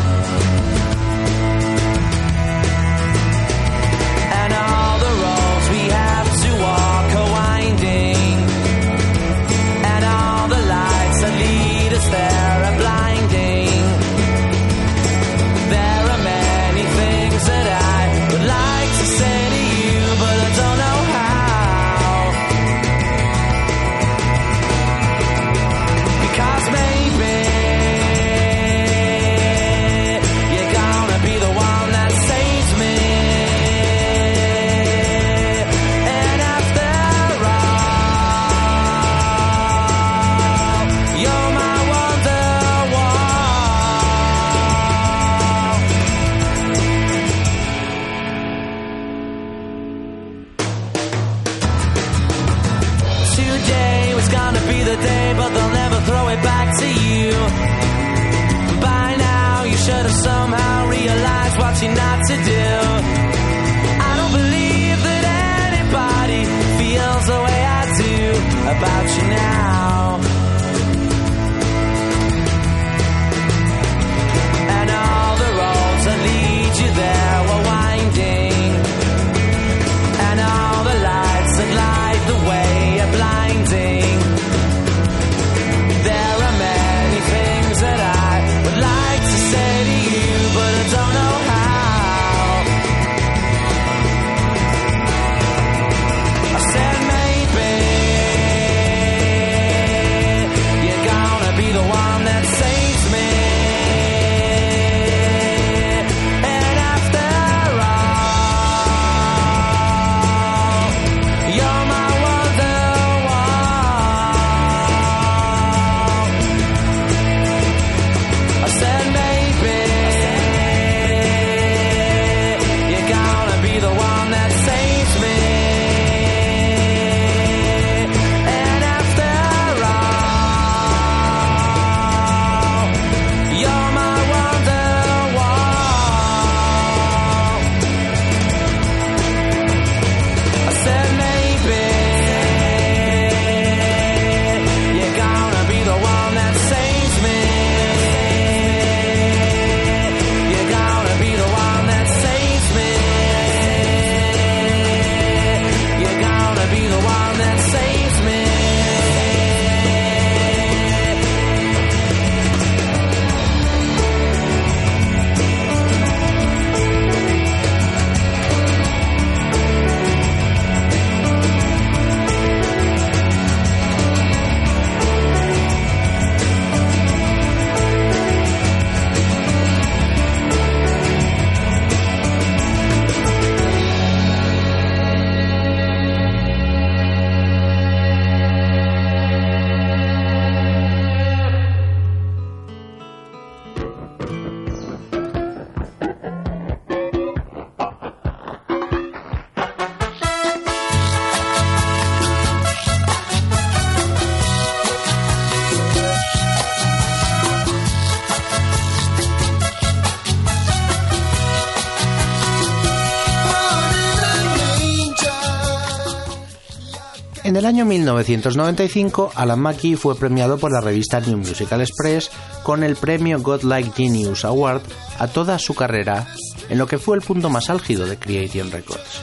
Speaker 14: 1995, Alan Mackey fue premiado por la revista New Musical Express con el premio Godlike Genius Award a toda su carrera, en lo que fue el punto más álgido de Creation Records.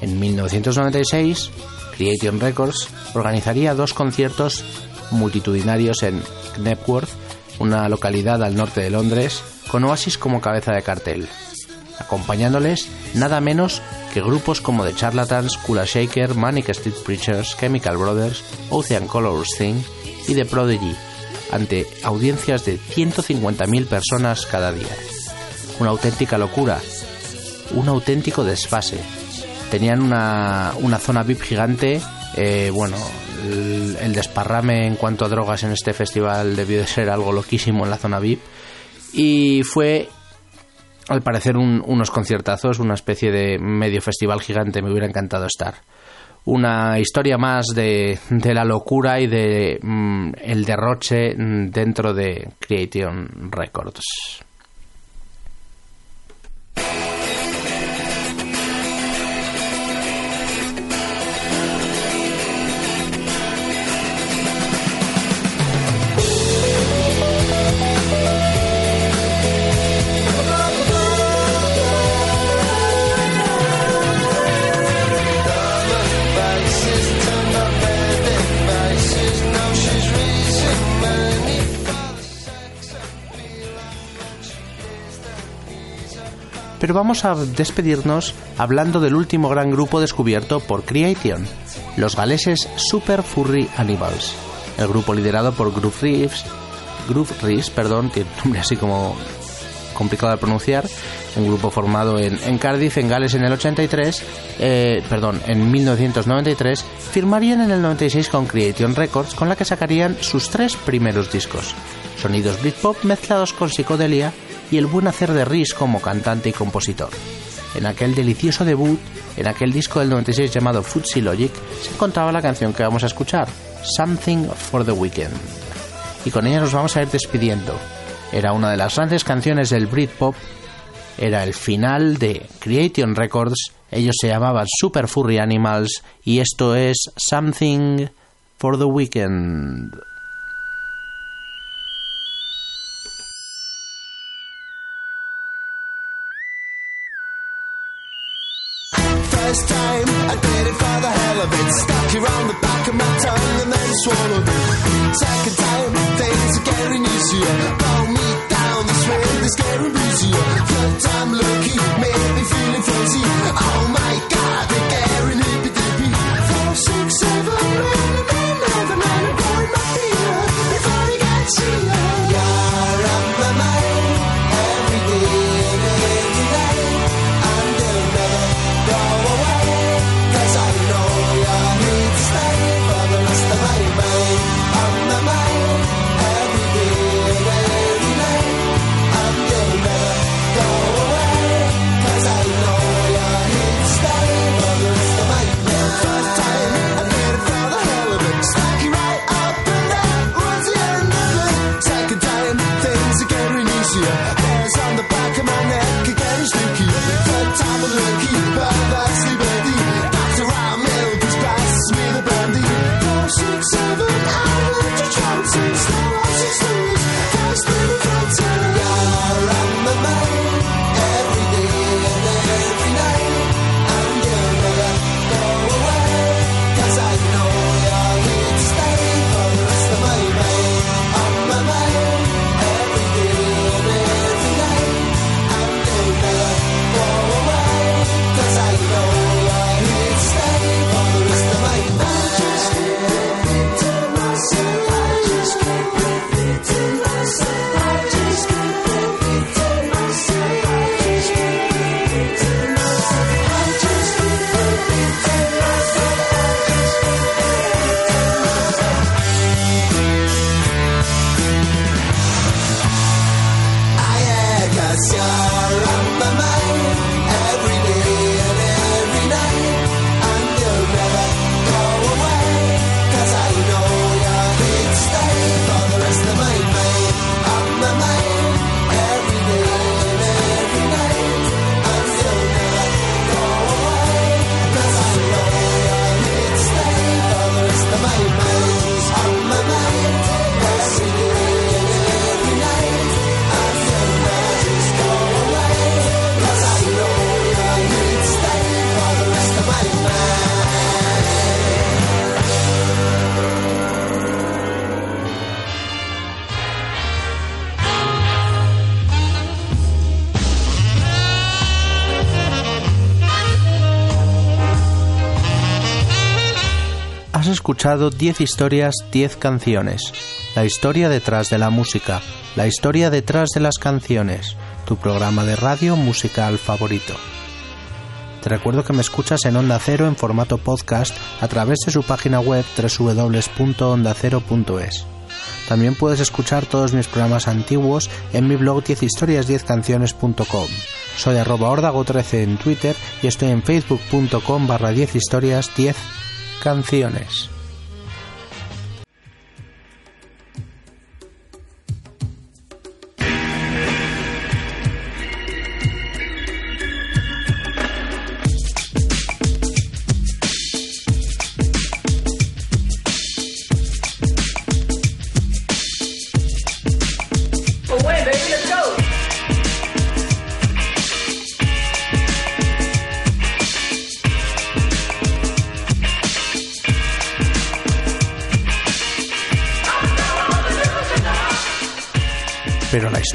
Speaker 14: En 1996, Creation Records organizaría dos conciertos multitudinarios en Knepworth, una localidad al norte de Londres, con Oasis como cabeza de cartel, acompañándoles nada menos que grupos como The Charlatans, Kula Shaker, Manic Street Preachers, Chemical Brothers, Ocean Colors Thing y The Prodigy, ante audiencias de 150.000 personas cada día. Una auténtica locura, un auténtico desfase. Tenían una, una zona VIP gigante, eh, bueno, el, el desparrame en cuanto a drogas en este festival debió de ser algo loquísimo en la zona VIP y fue al parecer un- unos conciertazos, una especie de medio festival gigante, me hubiera encantado estar. Una historia más de, la locura y de mm, el derroche dentro de Creation Records. Pero vamos a despedirnos hablando del último gran grupo descubierto por Creation, los galeses Super Furry Animals. El grupo liderado por Groove Reeves, Groove Reeves, perdón, un nombre así como complicado de pronunciar, un grupo formado en, en Cardiff, en Gales en el 83, eh, perdón, en 1993, firmarían en el 96 con Creation Records, con la que sacarían sus tres primeros discos. Sonidos Britpop mezclados con psicodelia y el buen hacer de Rhys como cantante y compositor. En aquel delicioso debut, en aquel disco del 96 llamado Footsie Logic, se encontraba la canción que vamos a escuchar, Something for the Weekend. Y con ella nos vamos a ir despidiendo. Era una de las grandes canciones del Britpop. Era el final de Creation Records. Ellos se llamaban Super Furry Animals. Y esto es Something for the Weekend.
Speaker 16: Of it. Stuck around the back of my tongue and then swallowed it. Second time, things are getting easier. Pull me down this way, it's getting easier. Third time lucky, made me feeling fuzzy. Oh my
Speaker 14: escuchado 10 historias, 10 canciones. La historia detrás de la música, la historia detrás de las canciones. Tu programa de radio musical favorito. Te recuerdo que me escuchas en Onda Cero en formato podcast a través de su página web www.ondacero.es. También puedes escuchar todos mis programas antiguos en mi blog 10historias10canciones.com. Soy arroba ordago13 en Twitter y estoy en facebook.com barra 10 historias 10 canciones.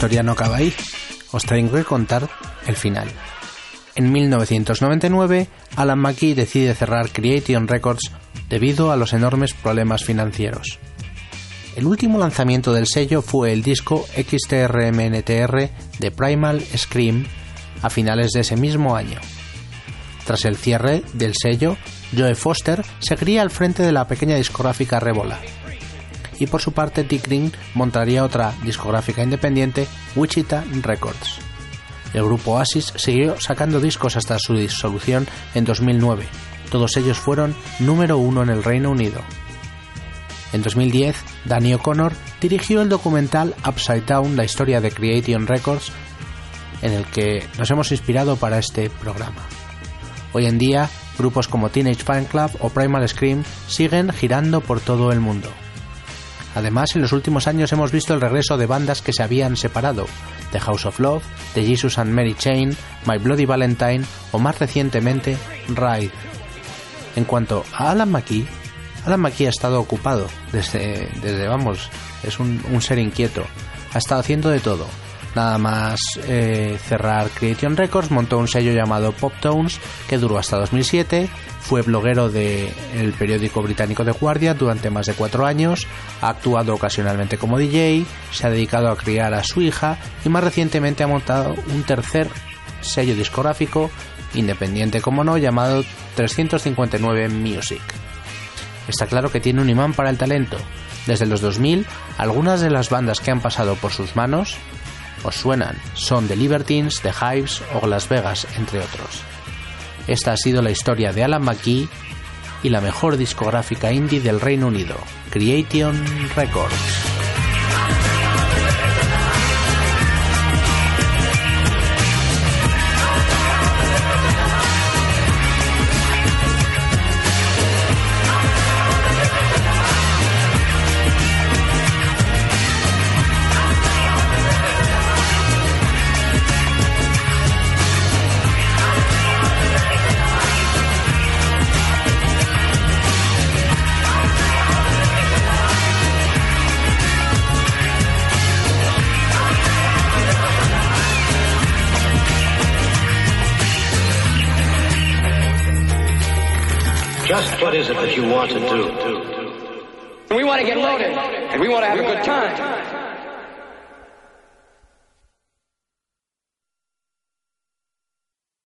Speaker 14: Historia no acaba ahí. Os tengo que contar el final. En 1999, Alan McKee decide cerrar Creation Records debido a los enormes problemas financieros. El último lanzamiento del sello fue el disco XTRMNTR de Primal Scream a finales de ese mismo año. Tras el cierre del sello, Joe Foster seguiría al frente de la pequeña discográfica Revola. Y por su parte, Dick Green montaría otra discográfica independiente, Wichita Records. El grupo Oasis siguió sacando discos hasta su disolución en 2009. Todos ellos fueron número uno en el Reino Unido. En 2010, Danny O'Connor dirigió el documental Upside Down, la historia de Creation Records, en el que nos hemos inspirado para este programa. Hoy en día, grupos como Teenage Fan Club o Primal Scream siguen girando por todo el mundo. Además, en los últimos años hemos visto el regreso de bandas que se habían separado, The House of Love, The Jesus and Mary Chain, My Bloody Valentine o más recientemente Ride. En cuanto a Alan McKee, Alan McKee ha estado ocupado desde, desde vamos, es un, un ser inquieto. Ha estado haciendo de todo. Nada más eh, cerrar Creation Records, montó un sello llamado Pop Tones que duró hasta 2007. Fue bloguero del periódico británico The Guardian durante más de cuatro años. Ha actuado ocasionalmente como DJ. Se ha dedicado a criar a su hija y más recientemente ha montado un tercer sello discográfico independiente como no llamado 359 Music. Está claro que tiene un imán para el talento. Desde los 2000, algunas de las bandas que han pasado por sus manos os suenan, son The Libertines, The Hives o Las Vegas, entre otros. Esta ha sido la historia de Alan McKee y la mejor discográfica indie del Reino Unido, Creation Records.
Speaker 12: You want to do?
Speaker 13: And we want to get loaded. And we want to have a good time.